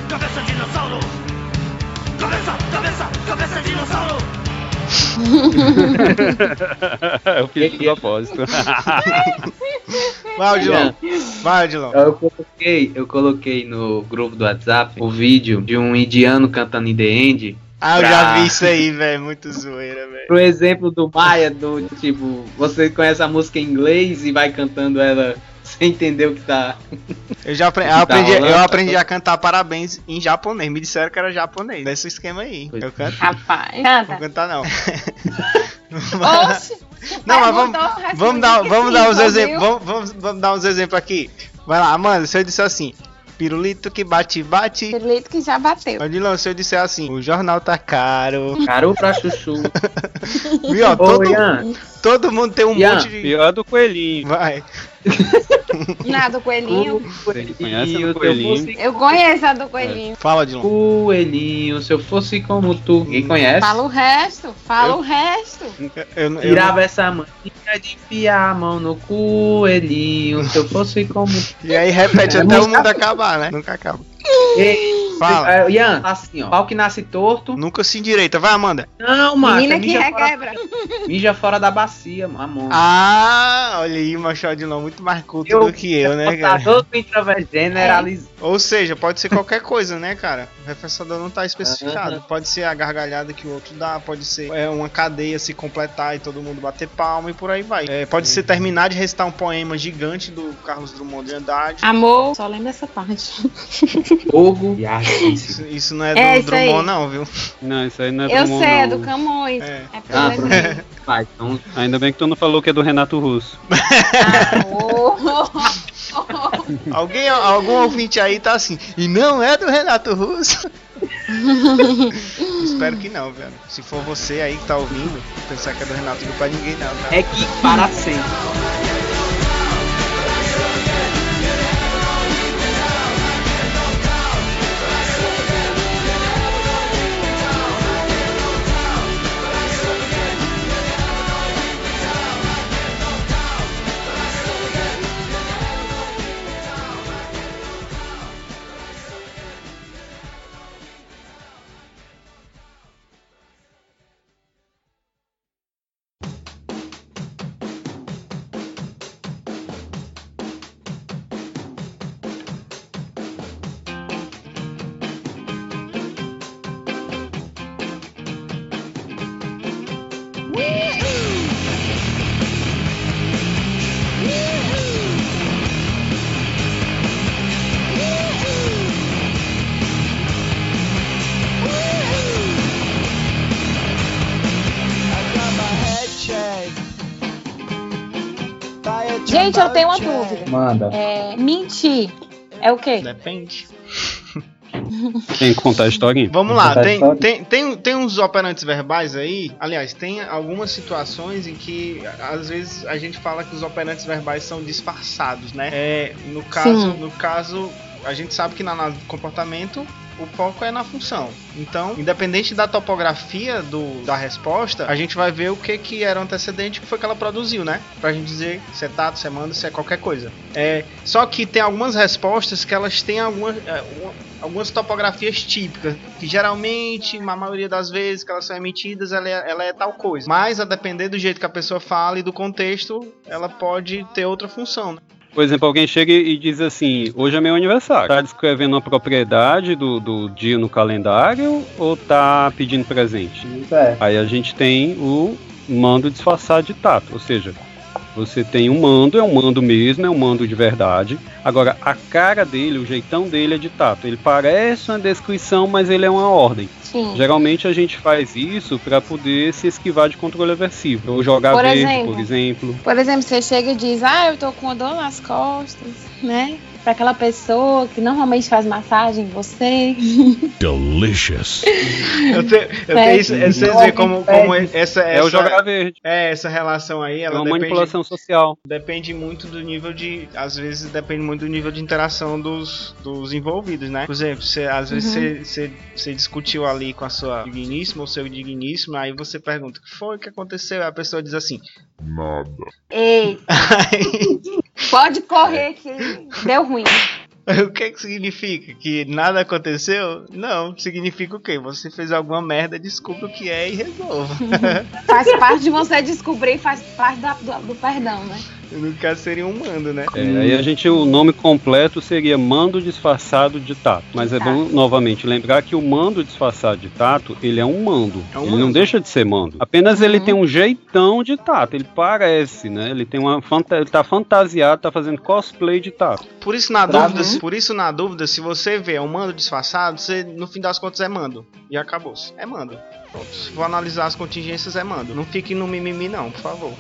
Speaker 7: Cabeça dinossauro! Cabeça, cabeça, cabeça dinossauro!
Speaker 5: Eu fiz de propósito.
Speaker 2: Vai, Odilon. Vai, Odilon.
Speaker 3: Eu coloquei, eu coloquei no grupo do WhatsApp o vídeo de um indiano cantando in the end.
Speaker 2: Ah, eu já
Speaker 3: Pra-
Speaker 2: vi isso aí, velho. Muito zoeira, velho.
Speaker 3: Pro exemplo do Maia, do tipo, você conhece a música em inglês e vai cantando ela sem entender o que tá.
Speaker 2: Eu já apre-
Speaker 3: Tá
Speaker 2: eu aprendi,
Speaker 3: rolando,
Speaker 2: eu
Speaker 3: tá
Speaker 2: aprendi a cantar parabéns em japonês. Me disseram que era japonês. Desse esquema aí.
Speaker 3: Pois.
Speaker 2: Eu canto.
Speaker 4: Rapaz.
Speaker 2: Não vou
Speaker 4: Canta.
Speaker 2: cantar, não.
Speaker 4: Oxe.
Speaker 2: Não, mas vamos, vamos dar, vamos dar uns exemplos. Vamos, vamos, vamos dar uns exemplos aqui. Vai lá, mano, se eu disser assim, pirulito que bate, bate.
Speaker 4: Pirulito que já bateu.
Speaker 2: Odilon, se eu disser assim, o jornal tá caro.
Speaker 3: Caro pra chuchu.
Speaker 2: Viu, ó,
Speaker 3: Ô,
Speaker 2: todo,
Speaker 3: Ian,
Speaker 2: todo mundo tem um
Speaker 3: Ian.
Speaker 2: monte de.
Speaker 5: Pior do coelhinho.
Speaker 2: Vai.
Speaker 4: Nada, do coelhinho.
Speaker 5: Você conhece
Speaker 3: coelhinho,
Speaker 5: o coelhinho?
Speaker 3: eu fosse
Speaker 4: Eu conheço a do coelhinho.
Speaker 2: Fala, Odilon.
Speaker 3: coelhinho, se eu fosse como tu. Quem conhece?
Speaker 4: Fala o resto. Fala o resto.
Speaker 2: Eu, eu, eu,
Speaker 3: Tirava essa mania de enfiar a mão no coelhinho. Se eu fosse como tu.
Speaker 2: E aí repete
Speaker 3: É
Speaker 2: até o mundo acabar, né? Nunca acaba.
Speaker 3: Ei,
Speaker 2: Fala.
Speaker 3: É, Ian, assim, ó. Pau que nasce torto.
Speaker 2: Nunca se endireita. Vai, Amanda.
Speaker 3: Não, mano.
Speaker 4: Menina que
Speaker 3: mija fora,
Speaker 4: requebra.
Speaker 3: mija fora da bacia, mamão.
Speaker 2: Ah, olha aí, Macho Adilão, muito mais culto do que eu, né, cara?
Speaker 3: Generalizado.
Speaker 2: Ou seja, pode ser qualquer coisa, né, cara? O reforçador não tá especificado. Pode ser a gargalhada que o outro dá, pode ser é, uma cadeia se completar e todo mundo bater palma e por aí vai. É, pode ser terminar de recitar um poema gigante do Carlos Drummond de Andrade.
Speaker 4: Amor, só lembra essa parte.
Speaker 3: Fogo e.
Speaker 2: Isso, isso não é do
Speaker 4: É, isso aí.
Speaker 2: Drummond, não, viu?
Speaker 5: Não, isso aí não é
Speaker 4: Eu
Speaker 5: Drummond,
Speaker 4: sei, é
Speaker 5: não.
Speaker 4: do Camões.
Speaker 2: É.
Speaker 4: É,
Speaker 3: Ah. Vai, então,
Speaker 5: Ainda bem que tu não falou que é do Renato Russo.
Speaker 4: Amor.
Speaker 2: Alguém, algum ouvinte aí tá assim, e não é do Renato Russo? Espero que não, velho. Se for você aí que tá ouvindo, pensar que é do Renato, não é pra ninguém não, tá?
Speaker 3: é que para sempre.
Speaker 4: Gente, eu tenho uma dúvida.
Speaker 3: Manda.
Speaker 4: É, mentir é o quê?
Speaker 2: Depende.
Speaker 5: Tem que contar a historinha.
Speaker 2: Vamos lá, tem, tem, tem, tem uns operantes verbais aí. Aliás, tem algumas situações em que às vezes a gente fala que os operantes verbais são disfarçados, né? É, no caso,
Speaker 4: Sim.
Speaker 2: no caso, a gente sabe que na análise do comportamento o foco é na função. Então, independente da topografia do, da resposta, a gente vai ver o que que era o antecedente que foi que ela produziu, né? Pra gente dizer se é tato, se é mando, se é qualquer coisa. É, só que tem algumas respostas que elas têm algumas, é, uma- algumas topografias típicas, que geralmente, na maioria das vezes que elas são emitidas, ela é, ela é tal coisa. Mas a depender do jeito que a pessoa fala e do contexto, ela pode ter outra função. né?
Speaker 5: Por exemplo, alguém chega e diz assim: hoje é meu aniversário. Tá descrevendo a propriedade do, do dia no calendário ou tá pedindo presente?
Speaker 3: É.
Speaker 5: Aí a gente tem o mando disfarçado de tato, ou seja, você tem um mando, é um mando mesmo, é um mando de verdade. Agora, a cara dele, o jeitão dele é de tato. Ele parece uma descrição, mas ele é uma ordem.
Speaker 4: Sim.
Speaker 5: Geralmente a gente faz isso para poder se esquivar de controle aversivo. Ou jogar
Speaker 4: Por
Speaker 5: verde,
Speaker 4: exemplo.
Speaker 5: por exemplo.
Speaker 4: Por exemplo, você chega e diz, ah, eu tô com dor nas costas, né? Pra aquela pessoa que normalmente faz massagem em você.
Speaker 1: Delicious.
Speaker 2: Eu, te, eu
Speaker 4: É.
Speaker 2: tenho isso, vocês veem como, como essa,
Speaker 5: É o
Speaker 2: essa,
Speaker 5: jogar verde.
Speaker 2: é, essa relação aí,
Speaker 5: É
Speaker 2: ela
Speaker 5: uma
Speaker 2: depende,
Speaker 5: manipulação social.
Speaker 2: depende muito do nível de. Às vezes depende muito do nível de interação dos, dos envolvidos, né? Por exemplo, você, às vezes
Speaker 4: Uhum.
Speaker 2: você, você, você discutiu ali com a sua digníssima ou seu digníssimo, aí você pergunta: o que foi que aconteceu? Aí a pessoa diz assim:
Speaker 4: Ei, pode correr que deu ruim.
Speaker 2: o que que significa? Que nada aconteceu? Não, significa o quê? Você fez alguma merda, desculpa o que é e resolva.
Speaker 4: Faz parte de você descobrir, faz parte da- do, do perdão, né?
Speaker 2: No caso seria um mando, né?
Speaker 5: É, aí a gente, o nome completo seria mando disfarçado de tato. Mas é bom, novamente, lembrar que o mando disfarçado de tato, ele é um mando.
Speaker 2: É um
Speaker 5: ele
Speaker 2: mando.
Speaker 5: não deixa de ser mando. Apenas ele
Speaker 4: Uhum.
Speaker 5: tem um jeitão de tato. Ele parece, né? Ele tem uma fanta ele tá fantasiado, tá fazendo cosplay de tato.
Speaker 2: Por isso, na
Speaker 3: Pra
Speaker 2: dúvida,
Speaker 3: mim-
Speaker 2: por isso, na dúvida, se você vê um mando disfarçado, você, no fim das contas, é mando. E acabou-se. É mando. Pronto. Se for analisar as contingências, é mando. Não fique no mimimi, não, por favor.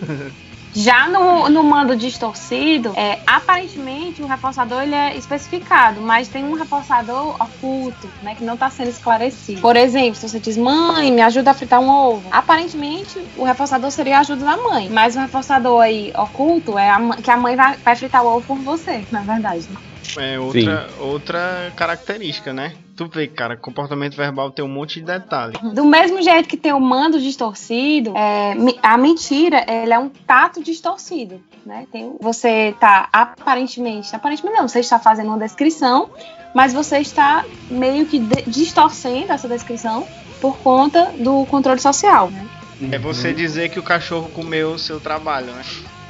Speaker 4: Já no, no mando distorcido, é, aparentemente o reforçador ele é especificado, mas tem um reforçador oculto, né, que não está sendo esclarecido. Por exemplo, se você diz, mãe, me ajuda a fritar um ovo. Aparentemente, o reforçador seria a ajuda da mãe, mas o reforçador aí oculto é a que a mãe vai, vai fritar o ovo por você, na verdade. né?
Speaker 2: É outra, outra característica, né? Tu vê, cara, comportamento verbal tem um monte de detalhe.
Speaker 4: Do mesmo jeito que tem o mando distorcido, é, a mentira ele é um tato distorcido, né? Tem, você tá aparentemente, aparentemente não, você está fazendo uma descrição, mas você está meio que de- distorcendo essa descrição por conta do controle social, né?
Speaker 2: É você dizer que o cachorro comeu o seu trabalho, né?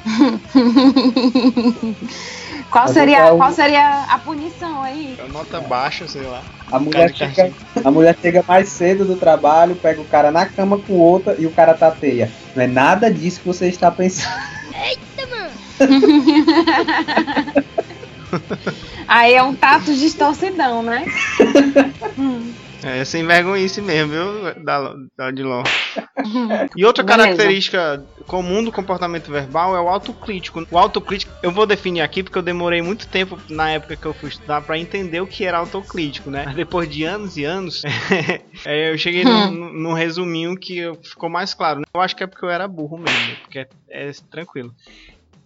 Speaker 4: Qual seria,
Speaker 8: então-
Speaker 4: qual seria a punição aí?
Speaker 2: É nota baixa, sei lá.
Speaker 8: A mulher, chega, a mulher chega mais cedo do trabalho, pega o cara na cama com outra e o cara tateia. Não é nada disso que você está pensando.
Speaker 4: Aí é um tato distorcidão, né? Hum.
Speaker 2: É sem vergonhice mesmo, viu, da, da Odilon. E outra característica comum do comportamento verbal é o autocrítico. O autocrítico, eu vou definir aqui porque eu demorei muito tempo na época que eu fui estudar pra entender o que era autocrítico, né? Mas depois de anos e anos, é, eu cheguei num, num- num resuminho que ficou mais claro. né? Eu acho que é porque eu era burro mesmo, porque é, é tranquilo.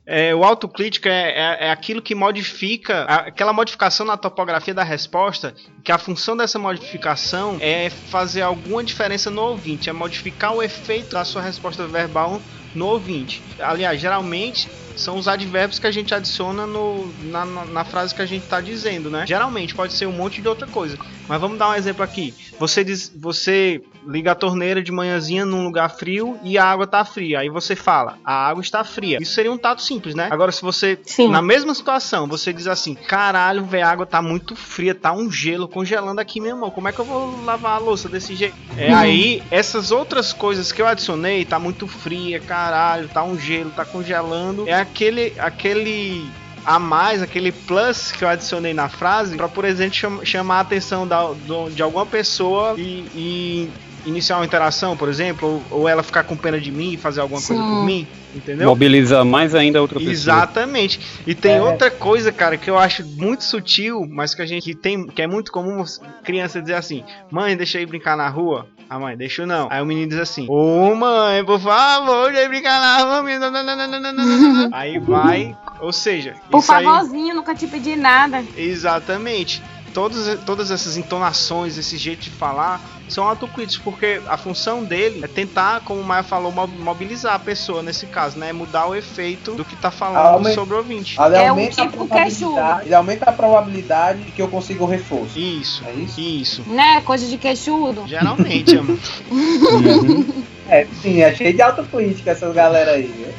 Speaker 2: É, o autocrítico é, é, é aquilo que modifica, aquela modificação na topografia da resposta, que a função dessa modificação é fazer alguma diferença no ouvinte, é modificar o efeito da sua resposta verbal no ouvinte. Aliás, geralmente são os advérbios que a gente adiciona no, na, na frase que a gente está dizendo, né? Geralmente pode ser um monte de outra coisa. Mas vamos dar um exemplo aqui. Você diz, você liga a torneira de manhãzinha num lugar frio e a água tá fria. Aí você fala, a água está fria. Isso seria um tato simples, né? Agora, se você,
Speaker 4: Sim.
Speaker 2: na mesma situação, você diz assim: caralho, velho, a água tá muito fria, tá um gelo congelando aqui, meu irmão. Como é que eu vou lavar a louça desse jeito? É
Speaker 4: Hum.
Speaker 2: aí, essas outras coisas que eu adicionei, tá muito fria, caralho, tá um gelo, tá congelando. É aquele, aquele a mais, aquele plus que eu adicionei na frase, pra, por exemplo, cham- chamar a atenção da, do- de alguma pessoa e, e iniciar uma interação, por exemplo, ou, ou ela ficar com pena de mim e fazer alguma coisa
Speaker 4: Sim.
Speaker 2: por mim, entendeu?
Speaker 5: Mobilizar mais ainda a outra pessoa.
Speaker 2: Exatamente. E tem
Speaker 8: É.
Speaker 2: outra coisa, cara, que eu acho muito sutil, mas que a gente que tem, que é muito comum criança dizer assim: "Mãe, deixa eu ir brincar na rua". A mãe, deixa eu não. Aí o menino diz assim: "Ô, mãe, por favor, deixa eu ir brincar na rua". menino, nananana." Aí vai, ou seja,
Speaker 4: Por
Speaker 2: isso aí
Speaker 4: favorzinho, nunca te pedi nada.
Speaker 2: Exatamente. Todas, todas essas entonações, esse jeito de falar, são autocríticos, porque a função dele é tentar, como o Maia falou, mo- mobilizar a pessoa nesse caso, né? Mudar o efeito do que tá falando
Speaker 8: Aumen-
Speaker 2: sobre o ouvinte.
Speaker 8: Ele
Speaker 4: É o
Speaker 8: aumenta, a
Speaker 4: típico
Speaker 8: probabilidade, ele aumenta a probabilidade de que eu consiga o reforço.
Speaker 2: Isso,
Speaker 8: É isso?
Speaker 2: isso.
Speaker 4: Né? Coisa de queixudo.
Speaker 2: Geralmente, amor.
Speaker 5: Uhum.
Speaker 8: É, sim, é cheio de autocrítica essas galera aí.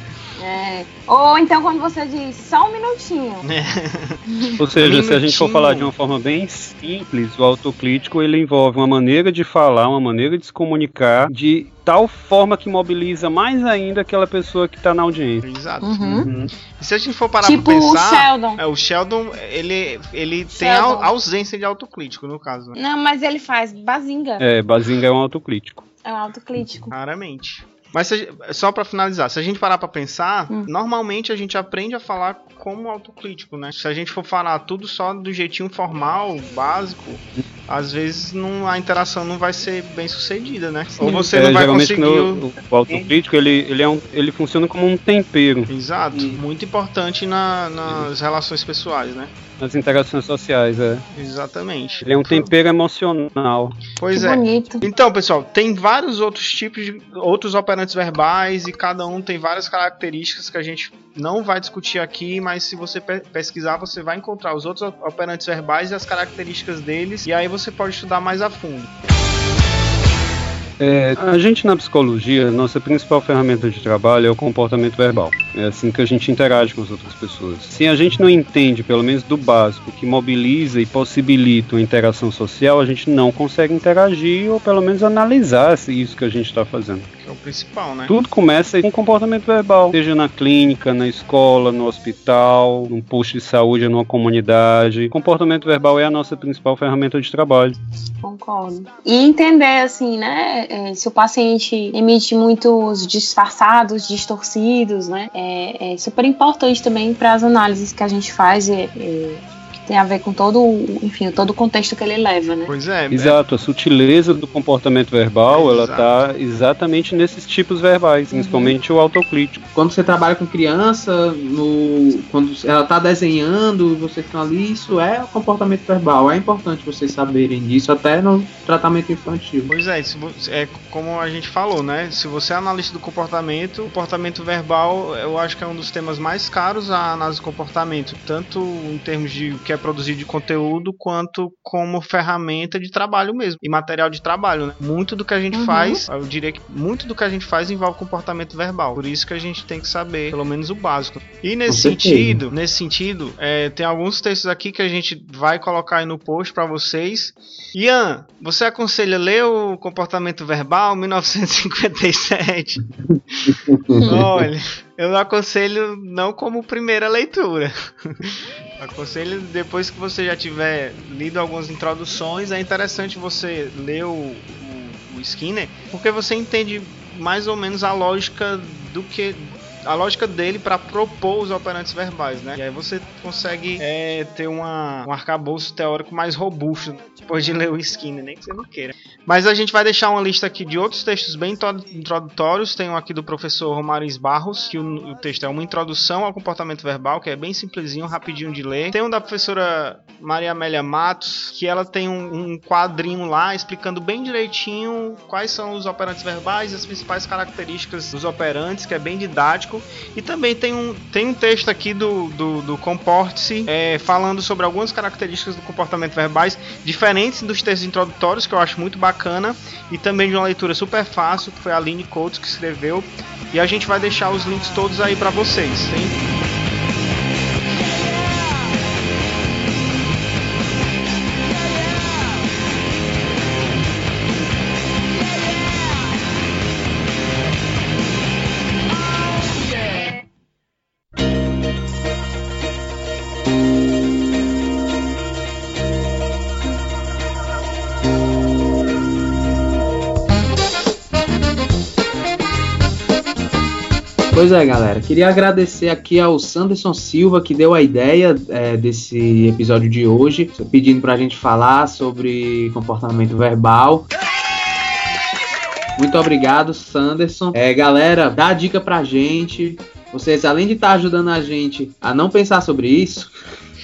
Speaker 4: É. Ou então quando você diz só um minutinho.
Speaker 5: Ou seja, se a gente for
Speaker 2: Minutinho.
Speaker 5: falar de uma forma bem simples, o autocrítico ele envolve uma maneira de falar, uma maneira de se comunicar de tal forma que mobiliza mais ainda aquela pessoa que está na audiência.
Speaker 2: Exato.
Speaker 4: Uhum.
Speaker 2: E se a gente for parar
Speaker 4: Tipo
Speaker 2: pra
Speaker 4: o
Speaker 2: pensar.
Speaker 4: Sheldon.
Speaker 2: É, o Sheldon, ele, ele tem
Speaker 4: Sheldon.
Speaker 2: a ausência de autocrítico, no caso, né?
Speaker 4: Não, mas ele faz bazinga.
Speaker 5: É, Bazinga é um autocrítico.
Speaker 4: É um autocrítico.
Speaker 2: Raramente. Mas se só pra finalizar, se a gente parar pra pensar,
Speaker 4: Hum.
Speaker 2: normalmente a gente aprende a falar como autocrítico, né? Se a gente for falar tudo só do jeitinho formal, básico, às vezes não, a interação não vai ser bem sucedida, né? Ou você
Speaker 5: É,
Speaker 2: não vai
Speaker 5: geralmente
Speaker 2: conseguir.
Speaker 5: no-
Speaker 2: o-
Speaker 5: o autocrítico ele, ele, é um, ele funciona como um tempero
Speaker 2: Exato,
Speaker 8: Hum.
Speaker 2: muito importante na- nas relações pessoais, né?
Speaker 5: Nas interações sociais. É.
Speaker 2: Exatamente.
Speaker 5: Ele é um tempero emocional.
Speaker 2: Pois
Speaker 4: que
Speaker 2: é.
Speaker 4: bonito.
Speaker 2: Então, pessoal, tem vários outros tipos de outros operantes verbais e cada um tem várias características que a gente não vai discutir aqui, mas se você pe- pesquisar, você vai encontrar os outros operantes verbais e as características deles, e aí você pode estudar mais a fundo.
Speaker 5: É, a gente na psicologia, nossa principal ferramenta de trabalho é o comportamento verbal. É assim que a gente interage com as outras pessoas. Se a gente não entende, pelo menos do básico, que mobiliza e possibilita uma interação social, a gente não consegue interagir ou pelo menos analisar isso que a gente está fazendo.
Speaker 2: Que é o principal, né?
Speaker 5: Tudo começa com comportamento verbal, seja na clínica, na escola, no hospital, num posto de saúde, numa comunidade. Comportamento verbal é a nossa principal ferramenta de trabalho.
Speaker 4: Concordo. E entender, assim, né? é, se o paciente emite muitos disfarçados, distorcidos, né? É, é super importante também para as análises que a gente faz, é, é, tem a ver com todo, o- enfim, todo o contexto que ele leva, né?
Speaker 2: Pois é,
Speaker 5: Exato, a sutileza do comportamento verbal, ela
Speaker 2: Exato.
Speaker 5: tá exatamente nesses tipos verbais, principalmente o autocrítico.
Speaker 3: Quando você trabalha com criança, no, quando ela tá desenhando, vocês estão ali, isso é comportamento verbal. É importante vocês saberem disso, até no tratamento infantil.
Speaker 2: Pois é, se é como a gente falou, né? Se você é analista do comportamento, comportamento verbal eu acho que é um dos temas mais caros a análise do comportamento, tanto em termos de o que quer produzir de conteúdo, quanto como ferramenta de trabalho mesmo e material de trabalho, né? Muito do que a gente
Speaker 4: Uhum.
Speaker 2: faz, eu diria que muito do que a gente faz envolve comportamento verbal. Por isso que a gente tem que saber pelo menos o básico. E nesse sentido, nesse sentido, é, tem alguns textos aqui que a gente vai colocar aí no post para vocês. Ian, você aconselha ler o comportamento verbal 1957? Olha, eu aconselho não como primeira leitura. Aconselho depois que você já tiver lido algumas introduções, é interessante você ler o, o- o Skinner, porque você entende mais ou menos a lógica do que a lógica dele para propor os operantes verbais, né? E aí você consegue é, ter uma, um arcabouço teórico mais robusto depois de ler o Skinner, nem que você não queira. Mas a gente vai deixar uma lista aqui de outros textos bem intro- introdutórios. Tem um aqui do professor Romariz Barros, que o, o texto é uma introdução ao comportamento verbal, que é bem simplesinho, rapidinho de ler. Tem um da professora Maria Amélia Matos, que ela tem um, um quadrinho lá explicando bem direitinho quais são os operantes verbais e as principais características dos operantes, que é bem didático. E também tem um, tem um texto aqui do, do, do Comporte-se é, falando sobre algumas características do comportamento verbais diferentes dos textos introdutórios, que eu acho muito bacana, e também de uma leitura super fácil, que foi a Aline Coates que escreveu. E a gente vai deixar os links todos aí para vocês, hein?
Speaker 3: Pois é, galera. Queria agradecer aqui ao Sanderson Silva que deu a ideia é, desse episódio de hoje, pedindo pra gente falar sobre comportamento verbal. Muito obrigado, Sanderson. É, galera, dá a dica pra gente. Vocês, além de estar ajudando a gente a não pensar sobre isso,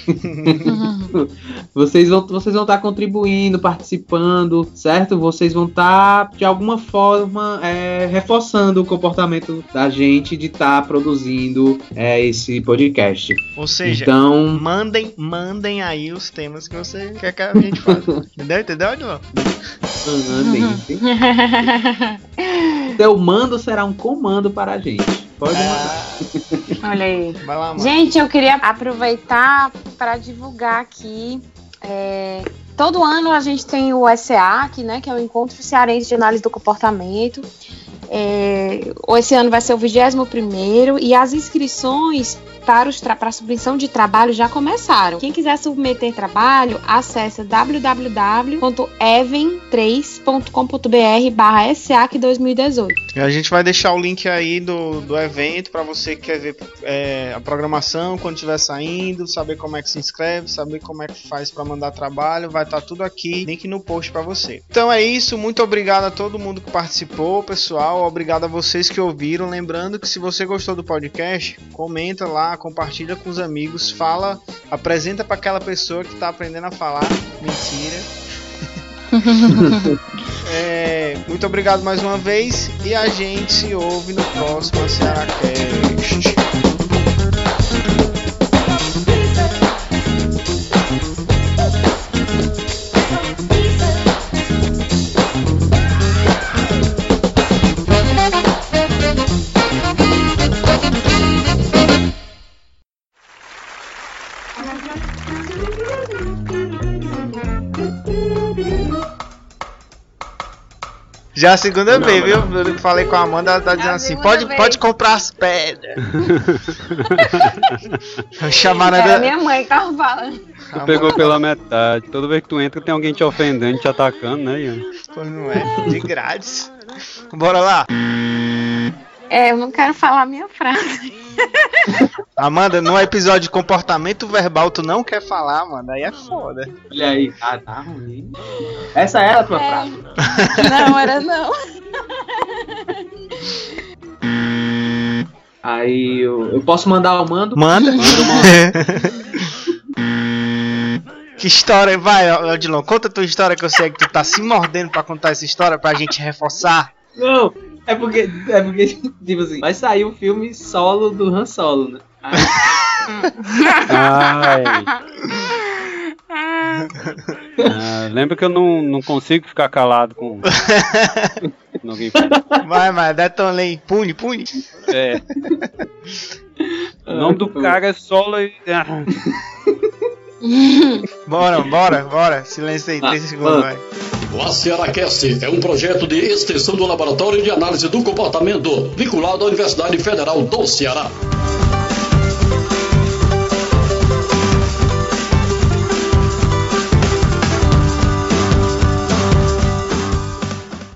Speaker 3: vocês vão vocês vão estar contribuindo, participando, certo? Vocês vão estar de alguma forma é, reforçando o comportamento da gente de estar produzindo é, esse podcast.
Speaker 2: Ou seja,
Speaker 3: Então,
Speaker 2: mandem, mandem aí os temas que você quer que a gente fale. Entendeu? Entendeu, Adilão?
Speaker 3: mandem. Seu mando será um comando para a gente. Pode mandar.
Speaker 4: Olha aí.
Speaker 2: Vai lá.
Speaker 4: Gente, eu queria aproveitar para divulgar aqui. é, todo ano a gente tem o SEAC, né, que é o Encontro Cearense de Análise do Comportamento. É, esse ano vai ser o 21 e as inscrições para, os para a submissão de trabalho já começaram. Quem quiser submeter trabalho, acessa www.even3.com.br barra SEAC 2018.
Speaker 2: E a gente vai deixar o link aí do, do evento para você que quer ver é, a programação quando estiver saindo, saber como é que se inscreve, saber como é que faz para mandar trabalho, vai estar tudo aqui, link no post para você. Então é isso, muito obrigado a todo mundo que participou, pessoal, obrigado a vocês que ouviram. Lembrando que se você gostou do podcast, comenta lá, compartilha com os amigos, fala, apresenta para aquela pessoa que tá aprendendo a falar. Mentira. É, muito obrigado mais uma vez e a gente se ouve no próximo Cearacast. Já a segunda vez, viu? Eu falei com a Amanda, ela tá dizendo assim: pode,
Speaker 4: vez.
Speaker 2: pode comprar as pedras. Chamaram
Speaker 4: Era
Speaker 2: a,
Speaker 4: minha mãe que tava falando.
Speaker 5: Tu pegou pela metade. Toda vez que tu entra tem alguém te ofendendo, te atacando, né, Ian?
Speaker 2: Pois não é, de grátis. Bora lá.
Speaker 4: É, eu não quero falar a minha frase.
Speaker 2: Amanda, no episódio de comportamento verbal, tu não quer falar, mano. Aí é foda.
Speaker 3: Olha aí, ah, tá ruim. Essa era a tua
Speaker 4: É.
Speaker 3: frase.
Speaker 4: Não, era não.
Speaker 3: Aí eu, eu posso mandar o mando?
Speaker 2: Manda. que história, vai, Odilon, conta a tua história que eu sei que tu tá se mordendo pra contar essa história pra gente reforçar.
Speaker 3: Não, é porque, é porque, tipo assim, vai sair o filme solo do Han Solo, né? Aí,
Speaker 5: Ai, Ah, lembra que eu não, não consigo ficar calado com.
Speaker 2: Vai, vai, detonei. Pune, pune.
Speaker 5: É. O nome do cara é Solo e. Ah,
Speaker 2: Bora, bora, bora. Silêncio aí,
Speaker 3: Ah,
Speaker 2: 30 segundos, vai.
Speaker 9: O ACERACast é um projeto de extensão do Laboratório de Análise do Comportamento, vinculado à Universidade Federal do Ceará.